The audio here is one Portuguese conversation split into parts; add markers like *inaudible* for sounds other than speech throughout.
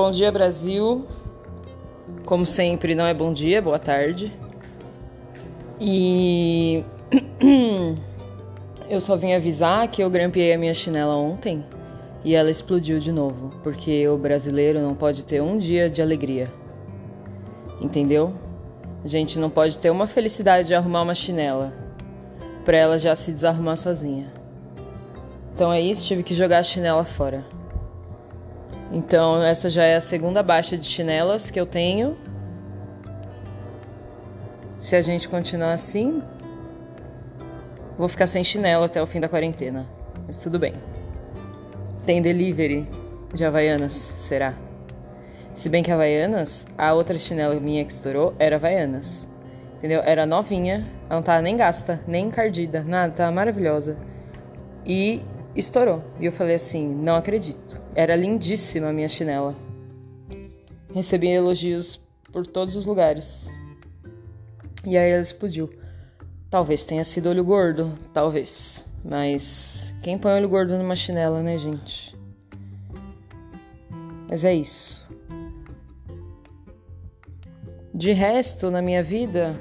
Bom dia, Brasil. Como sempre, não é bom dia, boa tarde. E *clears throat* eu só vim avisar que eu grampeei a minha chinela ontem e ela explodiu de novo, porque o brasileiro não pode ter um dia de alegria. Entendeu? A gente não pode ter uma felicidade de arrumar uma chinela para ela já se desarrumar sozinha. Então é isso, tive que jogar a chinela fora. Então, essa já é a segunda baixa de chinelas que eu tenho. Se a gente continuar assim, vou ficar sem chinelo até o fim da quarentena. Mas tudo bem. Tem delivery de Havaianas, será? Se bem que Havaianas, a outra chinela minha que estourou era Havaianas. Entendeu? Era novinha, ela não tava nem gasta, nem encardida, nada, tava maravilhosa. E estourou. E eu falei assim: não acredito. Era lindíssima a minha chinela. Recebi elogios por todos os lugares. E aí ela explodiu. Talvez tenha sido olho gordo, talvez. Mas quem põe olho gordo numa chinela, né, gente? Mas é isso. De resto, na minha vida,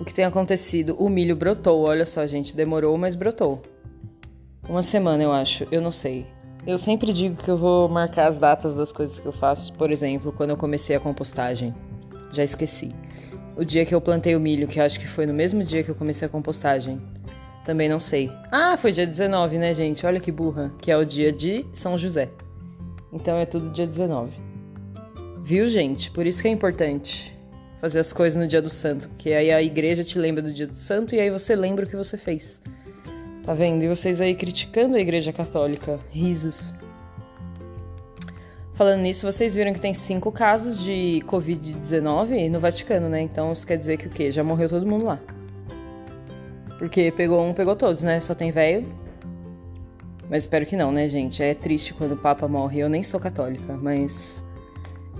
o que tem acontecido? O milho brotou, olha só, gente, demorou, mas brotou. Uma semana, eu acho. Eu não sei. Eu sempre digo que eu vou marcar as datas das coisas que eu faço. Por exemplo, quando eu comecei a compostagem. Já esqueci. O dia que eu plantei o milho, que acho que foi no mesmo dia que eu comecei a compostagem. Também não sei. Ah, foi dia 19, né, gente? Olha que burra. Que é o dia de São José. Então é tudo dia 19. Viu, gente? Por isso que é importante fazer as coisas no dia do santo. Porque aí a igreja te lembra do dia do santo e aí você lembra o que você fez. Tá vendo? E vocês aí criticando a Igreja Católica. Risos. Falando nisso, vocês viram que tem cinco casos de Covid-19 no Vaticano, né? Então isso quer dizer que o quê? Já morreu todo mundo lá. Porque pegou um, pegou todos, né? Só tem velho. Mas espero que não, né, gente? É triste quando o Papa morre. Eu nem sou católica, mas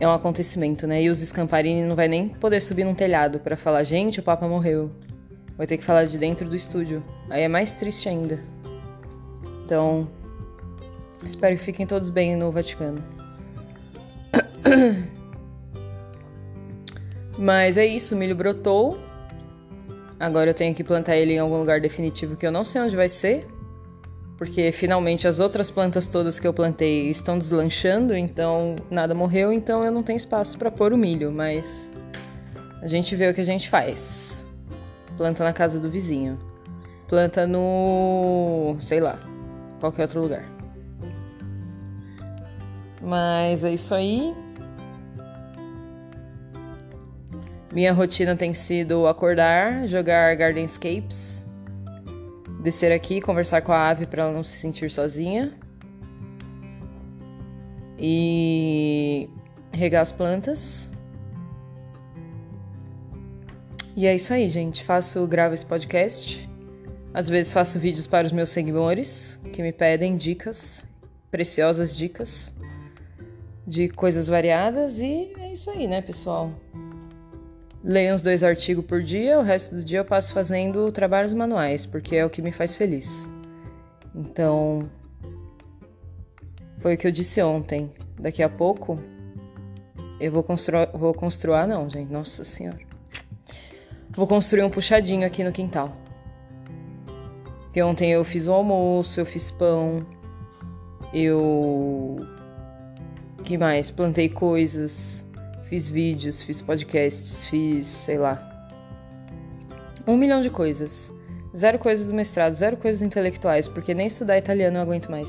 é um acontecimento, né? E os Scamparini não vai nem poder subir num telhado para falar, gente, o Papa morreu. Vai ter que falar de dentro do estúdio. Aí é mais triste ainda. Então, espero que fiquem todos bem no Vaticano. *coughs* Mas é isso, o milho brotou. Agora eu tenho que plantar ele em algum lugar definitivo que eu não sei onde vai ser. Porque finalmente as outras plantas todas que eu plantei estão deslanchando, então nada morreu, então eu não tenho espaço para pôr o milho, mas a gente vê o que a gente faz. Planta na casa do vizinho. Planta no. sei lá, qualquer outro lugar. Mas é isso aí. Minha rotina tem sido acordar, jogar Gardenscapes, descer aqui, conversar com a ave para ela não se sentir sozinha e regar as plantas. E é isso aí, gente. Faço, gravo esse podcast. Às vezes faço vídeos para os meus seguidores que me pedem dicas, preciosas dicas de coisas variadas. E é isso aí, né, pessoal? Leio uns dois artigos por dia, o resto do dia eu passo fazendo trabalhos manuais, porque é o que me faz feliz. Então, foi o que eu disse ontem. Daqui a pouco eu vou construir, vou construir, não, gente, nossa senhora. Vou construir um puxadinho aqui no quintal. Porque ontem eu fiz o almoço, eu fiz pão, eu. que mais? Plantei coisas, fiz vídeos, fiz podcasts, fiz, sei lá. Um milhão de coisas. Zero coisas do mestrado, zero coisas intelectuais, porque nem estudar italiano eu aguento mais.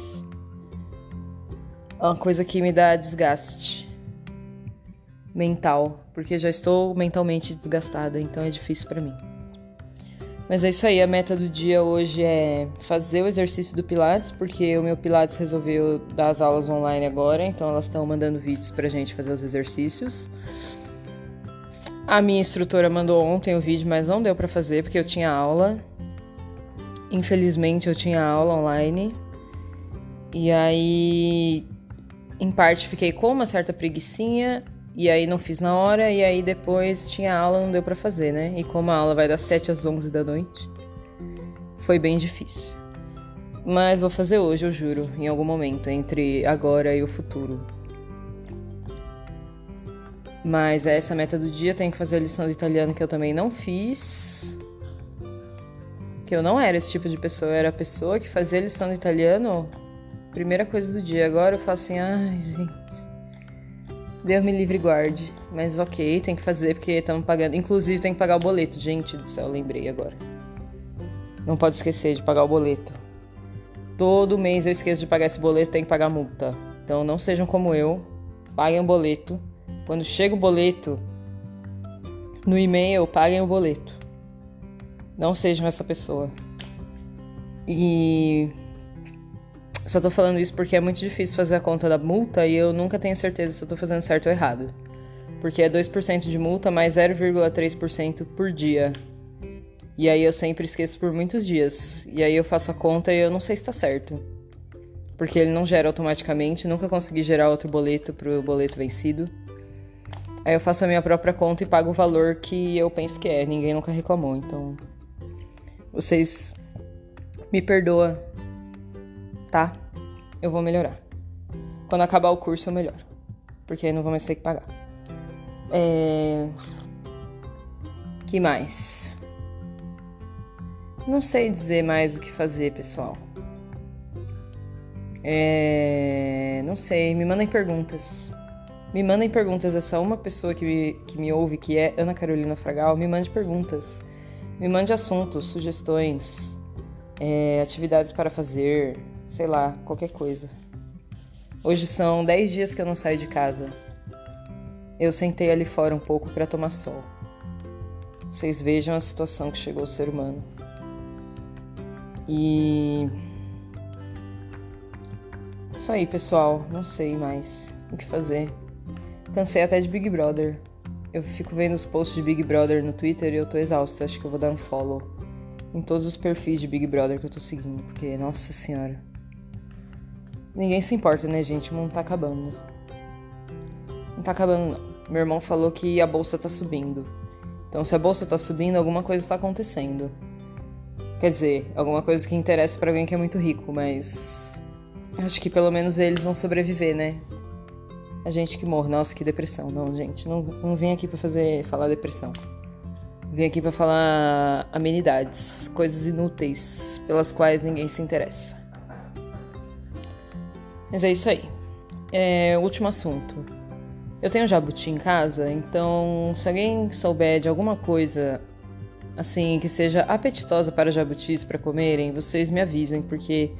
É uma coisa que me dá desgaste mental, porque já estou mentalmente desgastada, então é difícil para mim. Mas é isso aí, a meta do dia hoje é fazer o exercício do Pilates, porque o meu Pilates resolveu dar as aulas online agora, então elas estão mandando vídeos pra gente fazer os exercícios. A minha instrutora mandou ontem o vídeo, mas não deu para fazer porque eu tinha aula. Infelizmente eu tinha aula online. E aí, em parte, fiquei com uma certa preguiçinha e aí não fiz na hora, e aí depois tinha aula, não deu para fazer, né? E como a aula vai das 7 às 11 da noite, foi bem difícil. Mas vou fazer hoje, eu juro, em algum momento, entre agora e o futuro. Mas é essa meta do dia, tenho que fazer a lição do italiano que eu também não fiz. Que eu não era esse tipo de pessoa, eu era a pessoa que fazia a lição do italiano primeira coisa do dia. Agora eu faço assim, ai, gente. Deus me livre e guarde. Mas ok, tem que fazer porque estamos pagando. Inclusive tem que pagar o boleto, gente do céu, lembrei agora. Não pode esquecer de pagar o boleto. Todo mês eu esqueço de pagar esse boleto, tem que pagar multa. Então não sejam como eu, paguem o boleto quando chega o boleto no e-mail, paguem o boleto. Não sejam essa pessoa. E só tô falando isso porque é muito difícil fazer a conta da multa e eu nunca tenho certeza se eu tô fazendo certo ou errado. Porque é 2% de multa mais 0,3% por dia. E aí eu sempre esqueço por muitos dias. E aí eu faço a conta e eu não sei se tá certo. Porque ele não gera automaticamente, nunca consegui gerar outro boleto pro boleto vencido. Aí eu faço a minha própria conta e pago o valor que eu penso que é. Ninguém nunca reclamou, então. Vocês me perdoa, tá? Eu vou melhorar. Quando acabar o curso eu melhoro. Porque não vou mais ter que pagar. É... Que mais? Não sei dizer mais o que fazer, pessoal. É... Não sei, me mandem perguntas. Me mandem perguntas. Essa uma pessoa que me, que me ouve, que é Ana Carolina Fragal, me mande perguntas. Me mande assuntos, sugestões, é, atividades para fazer, sei lá, qualquer coisa. Hoje são 10 dias que eu não saio de casa. Eu sentei ali fora um pouco para tomar sol. Vocês vejam a situação que chegou o ser humano. E. Isso aí, pessoal. Não sei mais o que fazer. Cansei até de Big Brother. Eu fico vendo os posts de Big Brother no Twitter e eu tô exausta. Acho que eu vou dar um follow em todos os perfis de Big Brother que eu tô seguindo, porque, nossa senhora. Ninguém se importa, né, gente? O mundo tá acabando. Não tá acabando, não. Meu irmão falou que a bolsa tá subindo. Então, se a bolsa tá subindo, alguma coisa tá acontecendo. Quer dizer, alguma coisa que interessa para alguém que é muito rico, mas. Acho que pelo menos eles vão sobreviver, né? a gente que morre. Nossa, que depressão. Não, gente, não, não vim aqui para fazer falar depressão. Vim aqui para falar amenidades, coisas inúteis pelas quais ninguém se interessa. Mas é isso aí. É, último assunto. Eu tenho jabuti em casa, então se alguém souber de alguma coisa assim que seja apetitosa para jabutis para comerem, vocês me avisem, porque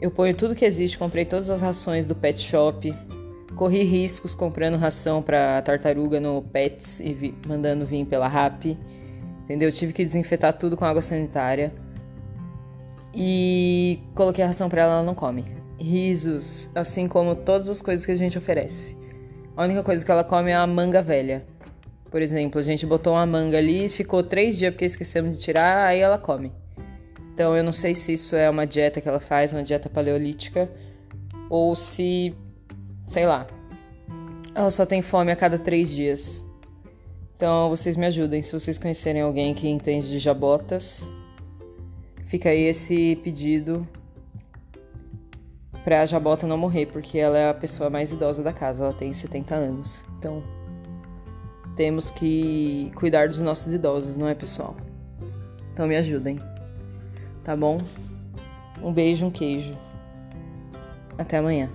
eu ponho tudo que existe, comprei todas as rações do pet shop, Corri riscos comprando ração para tartaruga no Pets e vi, mandando vir pela RAP. Entendeu? Tive que desinfetar tudo com água sanitária. E coloquei a ração para ela, ela não come. Risos, assim como todas as coisas que a gente oferece. A única coisa que ela come é a manga velha. Por exemplo, a gente botou uma manga ali, ficou três dias porque esquecemos de tirar, aí ela come. Então eu não sei se isso é uma dieta que ela faz, uma dieta paleolítica, ou se sei lá. Ela só tem fome a cada três dias. Então vocês me ajudem. Se vocês conhecerem alguém que entende de jabotas, fica aí esse pedido pra jabota não morrer, porque ela é a pessoa mais idosa da casa. Ela tem 70 anos. Então temos que cuidar dos nossos idosos, não é, pessoal? Então me ajudem. Tá bom? Um beijo, um queijo. Até amanhã.